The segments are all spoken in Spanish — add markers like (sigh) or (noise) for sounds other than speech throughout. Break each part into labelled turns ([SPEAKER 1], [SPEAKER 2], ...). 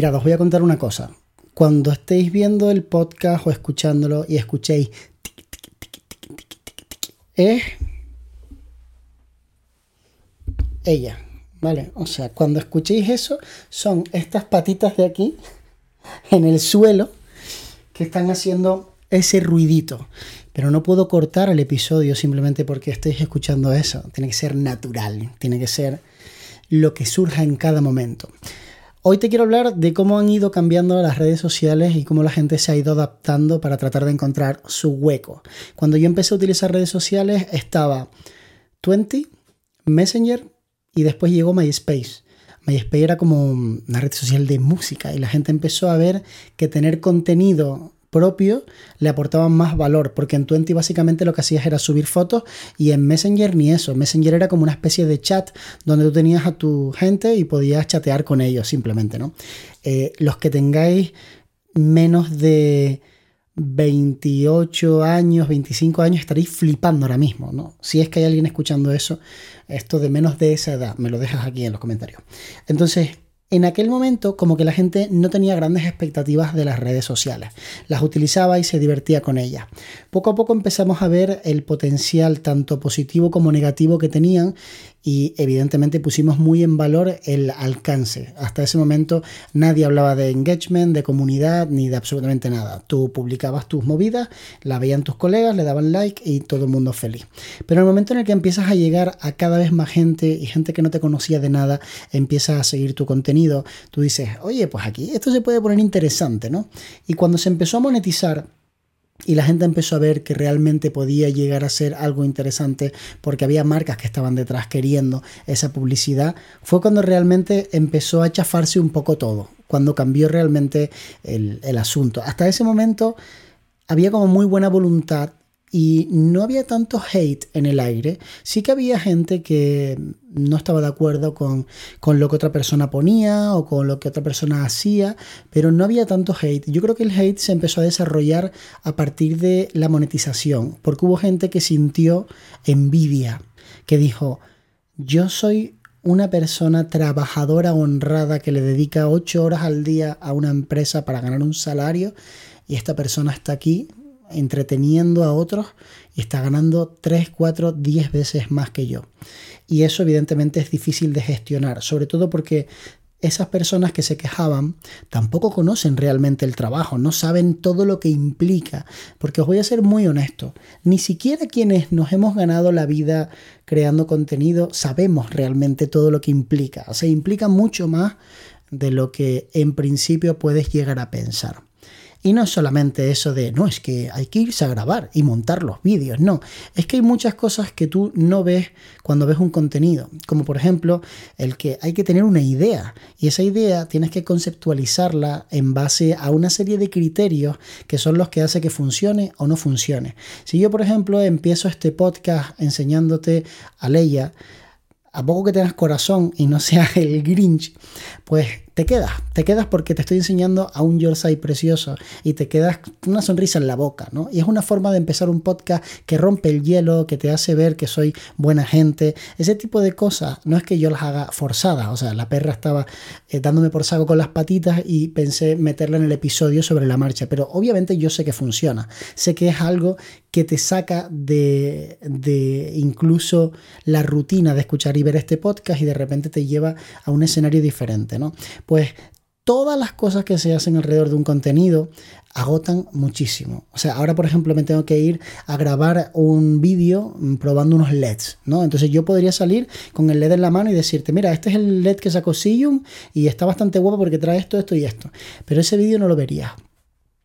[SPEAKER 1] Mirad, os voy a contar una cosa. Cuando estéis viendo el podcast o escuchándolo y escuchéis es ella, ¿vale? O sea, cuando escuchéis eso, son estas patitas de aquí en el suelo que están haciendo ese ruidito. Pero no puedo cortar el episodio simplemente porque estéis escuchando eso. Tiene que ser natural, tiene que ser lo que surja en cada momento. Hoy te quiero hablar de cómo han ido cambiando las redes sociales y cómo la gente se ha ido adaptando para tratar de encontrar su hueco. Cuando yo empecé a utilizar redes sociales estaba 20, Messenger y después llegó MySpace. MySpace era como una red social de música y la gente empezó a ver que tener contenido propio le aportaban más valor, porque en Twenty básicamente lo que hacías era subir fotos y en Messenger ni eso. Messenger era como una especie de chat donde tú tenías a tu gente y podías chatear con ellos simplemente, ¿no? Eh, los que tengáis menos de 28 años, 25 años, estaréis flipando ahora mismo, ¿no? Si es que hay alguien escuchando eso, esto de menos de esa edad, me lo dejas aquí en los comentarios. Entonces, en aquel momento como que la gente no tenía grandes expectativas de las redes sociales. Las utilizaba y se divertía con ellas. Poco a poco empezamos a ver el potencial tanto positivo como negativo que tenían y evidentemente pusimos muy en valor el alcance. Hasta ese momento nadie hablaba de engagement, de comunidad, ni de absolutamente nada. Tú publicabas tus movidas, la veían tus colegas, le daban like y todo el mundo feliz. Pero en el momento en el que empiezas a llegar a cada vez más gente y gente que no te conocía de nada empieza a seguir tu contenido, tú dices, oye, pues aquí esto se puede poner interesante, ¿no? Y cuando se empezó a monetizar, y la gente empezó a ver que realmente podía llegar a ser algo interesante porque había marcas que estaban detrás queriendo esa publicidad, fue cuando realmente empezó a chafarse un poco todo, cuando cambió realmente el, el asunto. Hasta ese momento había como muy buena voluntad y no había tanto hate en el aire. Sí que había gente que no estaba de acuerdo con, lo que otra persona ponía o con lo que otra persona hacía, pero no había tanto hate. Yo creo que el hate se empezó a desarrollar a partir de la monetización, porque hubo gente que sintió envidia, que dijo, yo soy una persona trabajadora honrada que le dedica ocho horas al día a una empresa para ganar un salario y esta persona está aquí entreteniendo a otros y está ganando 3, 4, 10 veces más que yo. Y eso evidentemente es difícil de gestionar, sobre todo porque esas personas que se quejaban tampoco conocen realmente el trabajo, no saben todo lo que implica. Porque os voy a ser muy honesto, ni siquiera quienes nos hemos ganado la vida creando contenido sabemos realmente todo lo que implica. O sea, implica mucho más de lo que en principio puedes llegar a pensar. Y no es solamente eso de, no, es que hay que irse a grabar y montar los vídeos, no, es que hay muchas cosas que tú no ves cuando ves un contenido, como por ejemplo el que hay que tener una idea. Y esa idea tienes que conceptualizarla en base a una serie de criterios que son los que hace que funcione o no funcione. Si yo, por ejemplo, empiezo este podcast enseñándote a Leia, a poco que tengas corazón y no (laughs) seas el Grinch, pues te quedas, te quedas porque te estoy enseñando a un Yorkshire precioso y te quedas una sonrisa en la boca, ¿no? Y es una forma de empezar un podcast que rompe el hielo, que te hace ver que soy buena gente, ese tipo de cosas, no es que yo las haga forzadas, o sea, la perra estaba eh, dándome por saco con las patitas y pensé meterla en el episodio sobre la marcha, pero obviamente yo sé que funciona, sé que es algo que te saca de, de incluso la rutina de escuchar y ver este podcast y de repente te lleva a un escenario diferente, ¿no? Pues todas las cosas que se hacen alrededor de un contenido agotan muchísimo. O sea, ahora por ejemplo me tengo que ir a grabar un vídeo probando unos LEDs, ¿no? Entonces yo podría salir con el LED en la mano y decirte, mira, este es el LED que sacó Sillum y está bastante guapo porque trae esto, esto y esto. Pero ese vídeo no lo verías.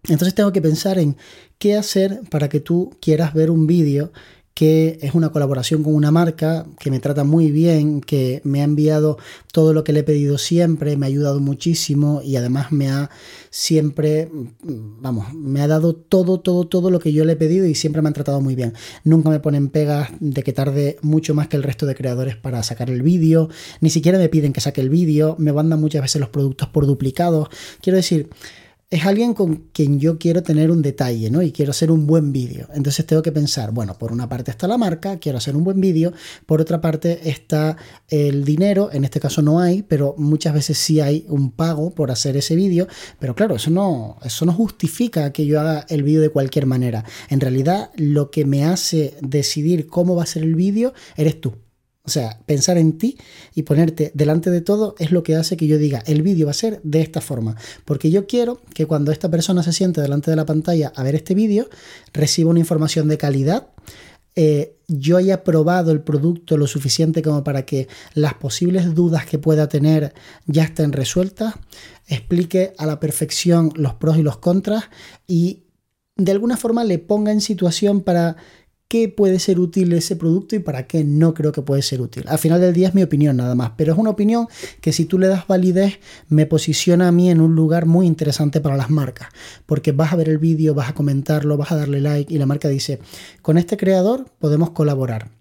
[SPEAKER 1] Entonces tengo que pensar en qué hacer para que tú quieras ver un vídeo que es una colaboración con una marca que me trata muy bien, que me ha enviado todo lo que le he pedido siempre, me ha ayudado muchísimo y además me ha siempre, vamos, me ha dado todo, todo, todo lo que yo le he pedido y siempre me han tratado muy bien. Nunca me ponen pegas de que tarde mucho más que el resto de creadores para sacar el vídeo, ni siquiera me piden que saque el vídeo, me mandan muchas veces los productos por duplicados. Quiero decir, es alguien con quien yo quiero tener un detalle, ¿no? Y quiero hacer un buen vídeo. Entonces tengo que pensar, bueno, por una parte está la marca, quiero hacer un buen vídeo, por otra parte está el dinero, en este caso no hay, pero muchas veces sí hay un pago por hacer ese vídeo, pero claro, eso no, eso no justifica que yo haga el vídeo de cualquier manera. En realidad, lo que me hace decidir cómo va a ser el vídeo eres tú. O sea, pensar en ti y ponerte delante de todo es lo que hace que yo diga, el vídeo va a ser de esta forma. Porque yo quiero que cuando esta persona se siente delante de la pantalla a ver este vídeo, reciba una información de calidad, eh, yo haya probado el producto lo suficiente como para que las posibles dudas que pueda tener ya estén resueltas, explique a la perfección los pros y los contras y de alguna forma le ponga en situación para qué puede ser útil ese producto y para qué no creo que puede ser útil. Al final del día es mi opinión nada más, pero es una opinión que si tú le das validez me posiciona a mí en un lugar muy interesante para las marcas, porque vas a ver el vídeo, vas a comentarlo, vas a darle like y la marca dice, con este creador podemos colaborar.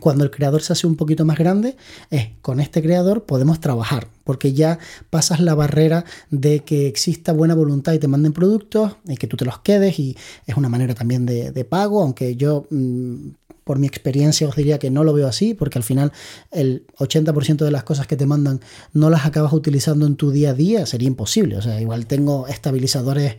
[SPEAKER 1] Cuando el creador se hace un poquito más grande, es con este creador podemos trabajar, porque ya pasas la barrera de que exista buena voluntad y te manden productos y que tú te los quedes y es una manera también de, pago, aunque yo mm, por mi experiencia os diría que no lo veo así, porque al final el 80% de las cosas que te mandan no las acabas utilizando en tu día a día, sería imposible, o sea, igual tengo estabilizadores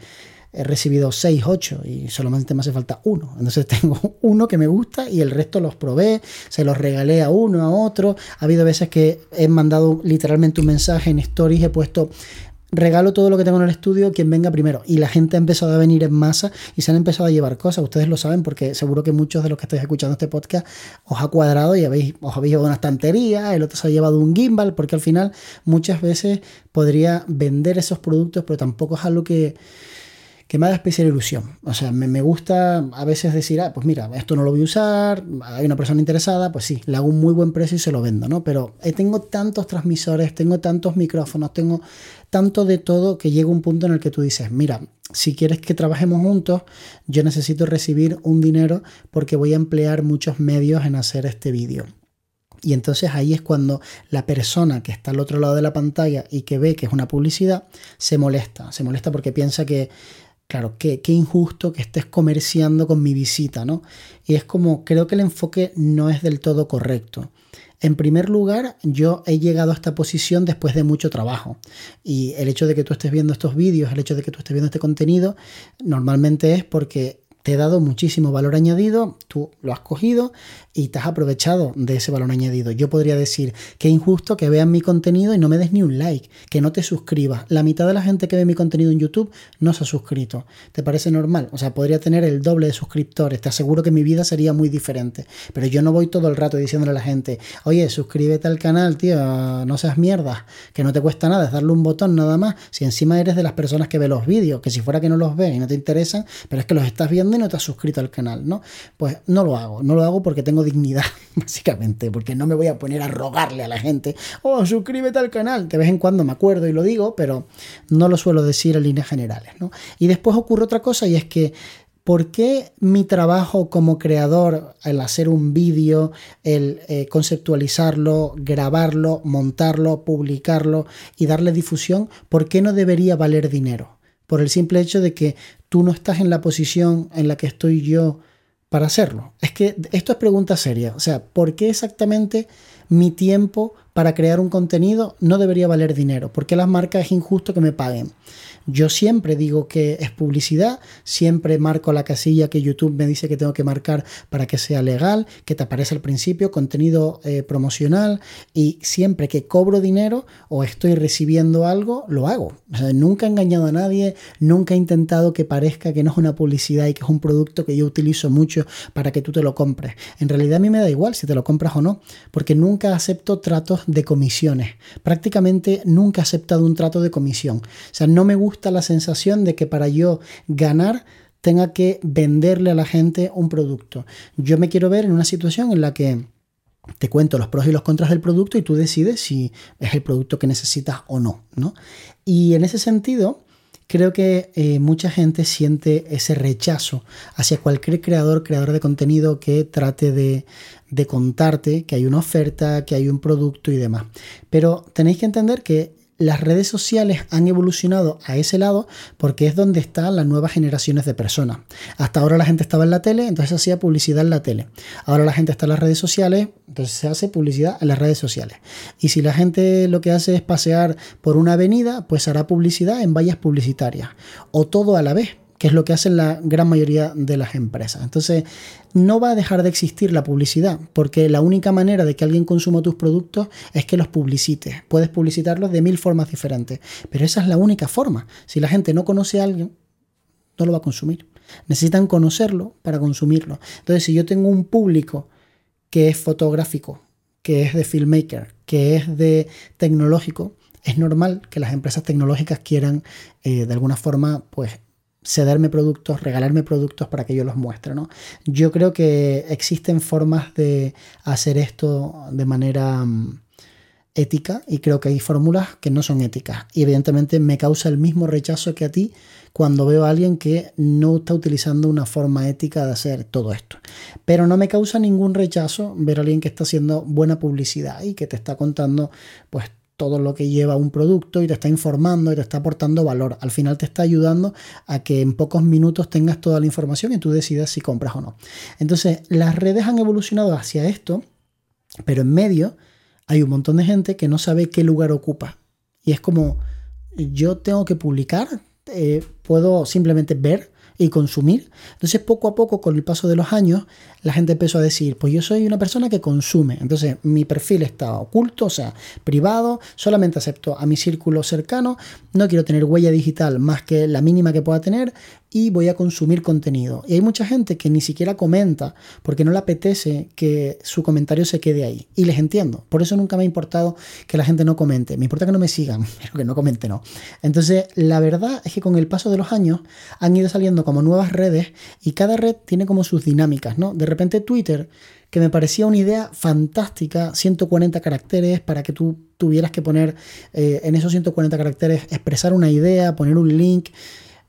[SPEAKER 1] he recibido 6, 8 y solamente me hace falta uno. Entonces (laughs) tengo uno que me gusta y el resto los probé, se los regalé a uno, a otro. Ha habido veces que he mandado literalmente un mensaje en stories, he puesto regalo todo lo que tengo en el estudio, quien venga primero. Y la gente ha empezado a venir en masa y se han empezado a llevar cosas. Ustedes lo saben porque seguro que muchos de los que estáis escuchando este podcast os ha cuadrado y habéis, os habéis llevado una estantería, el otro se ha llevado un gimbal, porque al final muchas veces podría vender esos productos, pero tampoco es algo que que me da especial ilusión. O sea, me, gusta a veces decir, ah, pues mira, esto no lo voy a usar, hay una persona interesada, pues sí, le hago un muy buen precio y se lo vendo, ¿no? Pero eh, tengo tantos transmisores, tengo tantos micrófonos, tengo tanto de todo que llega un punto en el que tú dices, mira, si quieres que trabajemos juntos, yo necesito recibir un dinero porque voy a emplear muchos medios en hacer este vídeo. Y entonces ahí es cuando la persona que está al otro lado de la pantalla y que ve que es una publicidad, se molesta. Se molesta porque piensa que claro, qué, injusto que estés comerciando con mi visita, ¿no? Y es como, creo que el enfoque no es del todo correcto. En primer lugar, yo he llegado a esta posición después de mucho trabajo. Y el hecho de que tú estés viendo estos vídeos, el hecho de que tú estés viendo este contenido, normalmente es porque te he dado muchísimo valor añadido, tú lo has cogido y te has aprovechado de ese valor añadido. Yo podría decir que injusto que vean mi contenido y no me des ni un like, que no te suscribas. La mitad de la gente que ve mi contenido en YouTube no se ha suscrito. ¿Te parece normal? O sea, podría tener el doble de suscriptores. Te aseguro que mi vida sería muy diferente. Pero yo no voy todo el rato diciéndole a la gente, oye, suscríbete al canal, tío, no seas mierda, que no te cuesta nada, es darle un botón nada más. Si encima eres de las personas que ve los vídeos, que si fuera que no los ves y no te interesan, pero es que los estás viendo no te has suscrito al canal, ¿no? Pues no lo hago, no lo hago porque tengo dignidad, (laughs) básicamente, porque no me voy a poner a rogarle a la gente, oh, suscríbete al canal. De vez en cuando me acuerdo y lo digo, pero no lo suelo decir en líneas generales, ¿no? Y después ocurre otra cosa y es que ¿Por qué mi trabajo como creador, el hacer un vídeo, el eh, conceptualizarlo, grabarlo, montarlo, publicarlo y darle difusión, por qué no debería valer dinero? Por el simple hecho de que tú no estás en la posición en la que estoy yo para hacerlo. Es que esto es pregunta seria. O sea, ¿por qué exactamente mi tiempo para crear un contenido no debería valer dinero? ¿Por qué las marcas es injusto que me paguen? Yo siempre digo que es publicidad, siempre marco la casilla que YouTube me dice que tengo que marcar para que sea legal, que te aparece al principio, contenido eh, promocional y siempre que cobro dinero o estoy recibiendo algo, lo hago. nunca he engañado a nadie, nunca he intentado que parezca que no es una publicidad y que es un producto que yo utilizo mucho para que tú te lo compres. En realidad a mí me da igual si te lo compras o no, porque nunca acepto tratos de comisiones. Prácticamente nunca he aceptado un trato de comisión. O sea, no me gusta la sensación de que para yo ganar tenga que venderle a la gente un producto. Yo me quiero ver en una situación en la que te cuento los pros y los contras del producto y tú decides si es el producto que necesitas o no. ¿no? Y en ese sentido, creo que eh, mucha gente siente ese rechazo hacia cualquier creador, creador de contenido que trate de, de contarte que hay una oferta, que hay un producto y demás. Pero tenéis que entender que las redes sociales han evolucionado a ese lado porque es donde están las nuevas generaciones de personas. Hasta ahora la gente estaba en la tele, entonces se hacía publicidad en la tele. Ahora la gente está en las redes sociales, entonces se hace publicidad en las redes sociales. Y si la gente lo que hace es pasear por una avenida, pues hará publicidad en vallas publicitarias. O todo a la vez que es lo que hacen la gran mayoría de las empresas. Entonces, no va a dejar de existir la publicidad, porque la única manera de que alguien consuma tus productos es que los publicites. Puedes publicitarlos de mil formas diferentes, pero esa es la única forma. Si la gente no conoce a alguien, no lo va a consumir. Necesitan conocerlo para consumirlo. Entonces, si yo tengo un público que es fotográfico, que es de filmmaker, que es de tecnológico, es normal que las empresas tecnológicas quieran eh, de alguna forma pues cederme productos, regalarme productos para que yo los muestre. ¿no? Yo creo que existen formas de hacer esto de manera mm, ética y creo que hay fórmulas que no son éticas. Y evidentemente me causa el mismo rechazo que a ti cuando veo a alguien que no está utilizando una forma ética de hacer todo esto. Pero no me causa ningún rechazo ver a alguien que está haciendo buena publicidad y que te está contando pues todo lo que lleva un producto y te está informando y te está aportando valor. Al final te está ayudando a que en pocos minutos tengas toda la información y tú decidas si compras o no. Entonces, las redes han evolucionado hacia esto, pero en medio hay un montón de gente que no sabe qué lugar ocupa. Y es como, yo tengo que publicar, eh, puedo simplemente ver y consumir. Entonces, poco a poco, con el paso de los años, la gente empezó a decir, pues yo soy una persona que consume. Entonces, mi perfil está oculto, o sea, privado, solamente acepto a mi círculo cercano, no quiero tener huella digital más que la mínima que pueda tener y voy a consumir contenido. Y hay mucha gente que ni siquiera comenta porque no le apetece que su comentario se quede ahí. Y les entiendo. Por eso nunca me ha importado que la gente no comente. Me importa que no me sigan, (laughs) pero que no comente, no. Entonces, la verdad es que con el paso de los años han ido saliendo como nuevas redes y cada red tiene como sus dinámicas, ¿no? De repente Twitter que me parecía una idea fantástica, 140 caracteres para que tú tuvieras que poner eh, en esos 140 caracteres, expresar una idea, poner un link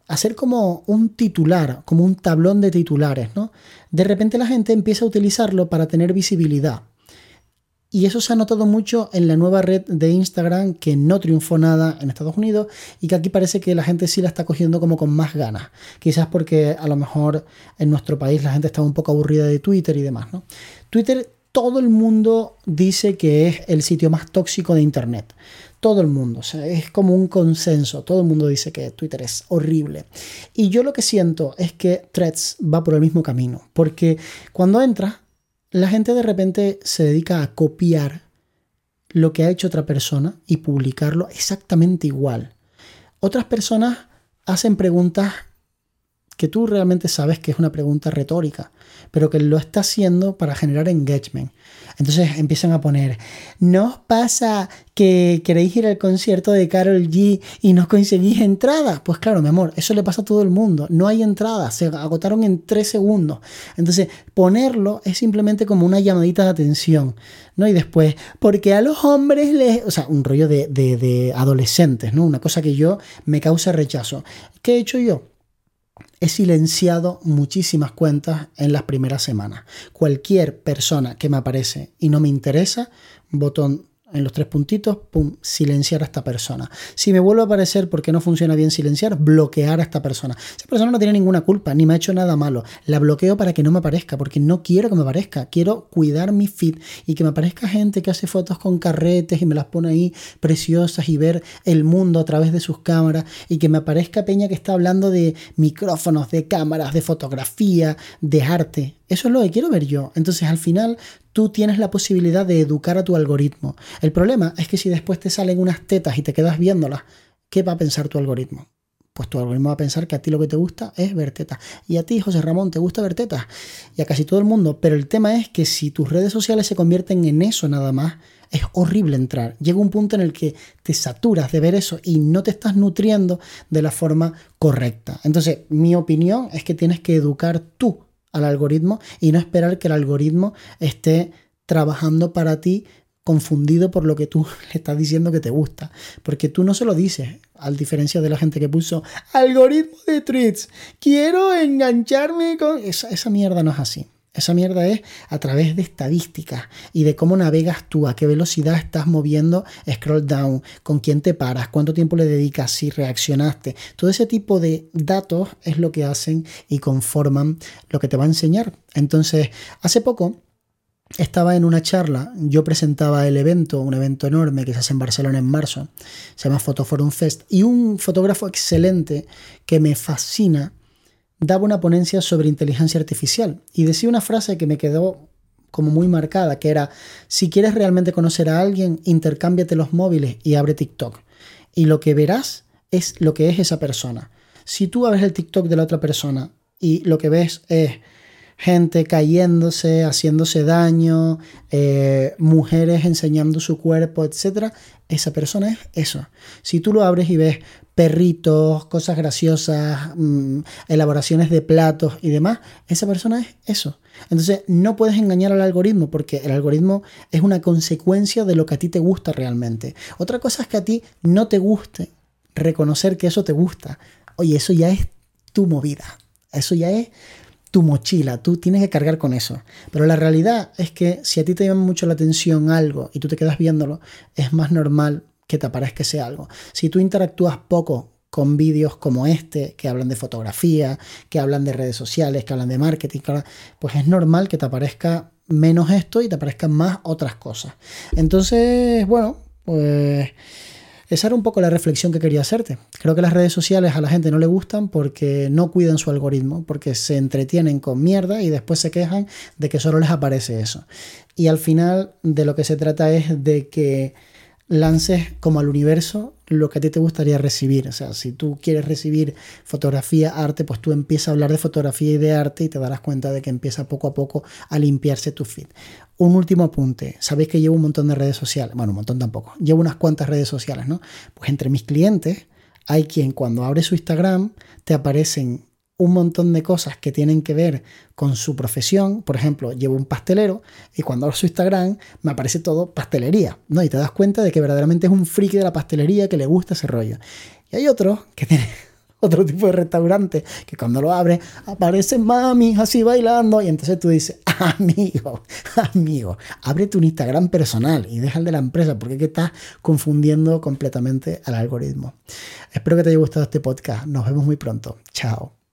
[SPEAKER 1] hacer como un titular, como un tablón de titulares, ¿no? De repente la gente empieza a utilizarlo para tener visibilidad. Y eso se ha notado mucho en la nueva red de Instagram que no triunfó nada en Estados Unidos y que aquí parece que la gente sí la está cogiendo como con más ganas. Quizás porque a lo mejor en nuestro país la gente está un poco aburrida de Twitter y demás, ¿no? Twitter todo el mundo dice que es el sitio más tóxico de Internet todo el mundo. Es como un consenso. Todo el mundo dice que Twitter es horrible. Y yo lo que siento es que Threads va por el mismo camino. Porque cuando entra, la gente de repente se dedica a copiar lo que ha hecho otra persona y publicarlo exactamente igual. Otras personas hacen preguntas que tú realmente sabes que es una pregunta retórica, pero que lo está haciendo para generar engagement. Entonces empiezan a poner, ¿no os pasa que queréis ir al concierto de Carol G y no conseguís entrada? Pues claro, mi amor, eso le pasa a todo el mundo. No hay entrada, se agotaron en tres segundos. Entonces, ponerlo es simplemente como una llamadita de atención, ¿no? Y después, porque a los hombres les... O sea, un rollo de, de adolescentes, ¿no? Una cosa que yo me causa rechazo. ¿Qué he hecho yo? He silenciado muchísimas cuentas en las primeras semanas. Cualquier persona que me aparece y no me interesa, botón en los tres puntitos, pum, silenciar a esta persona. Si me vuelve a aparecer porque no funciona bien silenciar, bloquear a esta persona. Esa persona no tiene ninguna culpa, ni me ha hecho nada malo. La bloqueo para que no me aparezca, porque no quiero que me aparezca. Quiero cuidar mi feed y que me aparezca gente que hace fotos con carretes y me las pone ahí preciosas y ver el mundo a través de sus cámaras y que me aparezca Peña que está hablando de micrófonos, de cámaras, de fotografía, de arte. Eso es lo que quiero ver yo. Entonces al final tú tienes la posibilidad de educar a tu algoritmo. El problema es que si después te salen unas tetas y te quedas viéndolas, ¿qué va a pensar tu algoritmo? Pues tu algoritmo va a pensar que a ti lo que te gusta es ver tetas. Y a ti, José Ramón, te gusta ver tetas. Y a casi todo el mundo. Pero el tema es que si tus redes sociales se convierten en eso nada más, es horrible entrar. Llega un punto en el que te saturas de ver eso y no te estás nutriendo de la forma correcta. Entonces, mi opinión es que tienes que educar tú al algoritmo y no esperar que el algoritmo esté trabajando para ti confundido por lo que tú (laughs) le estás diciendo que te gusta. Porque tú no se lo dices, a diferencia de la gente que puso algoritmo de tweets, quiero engancharme con... Esa, esa mierda no es así. Esa mierda es a través de estadísticas y de cómo navegas tú, a qué velocidad estás moviendo scroll down, con quién te paras, cuánto tiempo le dedicas, si reaccionaste. Todo ese tipo de datos es lo que hacen y conforman lo que te va a enseñar. Entonces, hace poco estaba en una charla, yo presentaba el evento, un evento enorme que se hace en Barcelona en marzo, se llama Photoforum Fest, y un fotógrafo excelente que me fascina daba una ponencia sobre inteligencia artificial y decía una frase que me quedó como muy marcada, que era, si quieres realmente conocer a alguien, intercámbiate los móviles y abre TikTok. Y lo que verás es lo que es esa persona. Si tú abres el TikTok de la otra persona y lo que ves es gente cayéndose, haciéndose daño, eh, mujeres enseñando su cuerpo, etc. Esa persona es eso. Si tú lo abres y ves perritos, cosas graciosas, mm, elaboraciones de platos y demás, esa persona es eso. Entonces no puedes engañar al algoritmo porque el algoritmo es una consecuencia de lo que a ti te gusta realmente. Otra cosa es que a ti no te guste reconocer que eso te gusta. Oye, eso ya es tu movida. Eso ya es tu mochila, tú tienes que cargar con eso. Pero la realidad es que si a ti te llama mucho la atención algo y tú te quedas viéndolo, es más normal que te aparezca ese algo. Si tú interactúas poco con vídeos como este, que hablan de fotografía, que hablan de redes sociales, que hablan de marketing, pues es normal que te aparezca menos esto y te aparezcan más otras cosas. Entonces, bueno, pues esa era un poco la reflexión que quería hacerte. Creo que las redes sociales a la gente no le gustan porque no cuidan su algoritmo, porque se entretienen con mierda y después se quejan de que solo les aparece eso. Y al final de lo que se trata es de que lances como al universo lo que a ti te gustaría recibir. O sea, si tú quieres recibir fotografía, arte, pues tú empiezas a hablar de fotografía y de arte y te darás cuenta de que empieza poco a poco a limpiarse tu feed. Un último apunte. Sabéis que llevo un montón de redes sociales. Bueno, un montón tampoco. Llevo unas cuantas redes sociales, ¿no? Pues entre mis clientes hay quien cuando abre su Instagram te aparecen un montón de cosas que tienen que ver con su profesión. Por ejemplo, llevo un pastelero y cuando abro su Instagram me aparece todo pastelería, ¿no? Y te das cuenta de que verdaderamente es un friki de la pastelería que le gusta ese rollo. Y hay otros que tienen (laughs) otro tipo de restaurante que cuando lo abre aparecen mami así bailando y entonces tú dices, (laughs) amigo, amigo, ábrete un Instagram personal y deja el de la empresa porque que estás confundiendo completamente al algoritmo. Espero que te haya gustado este podcast. Nos vemos muy pronto. Chao.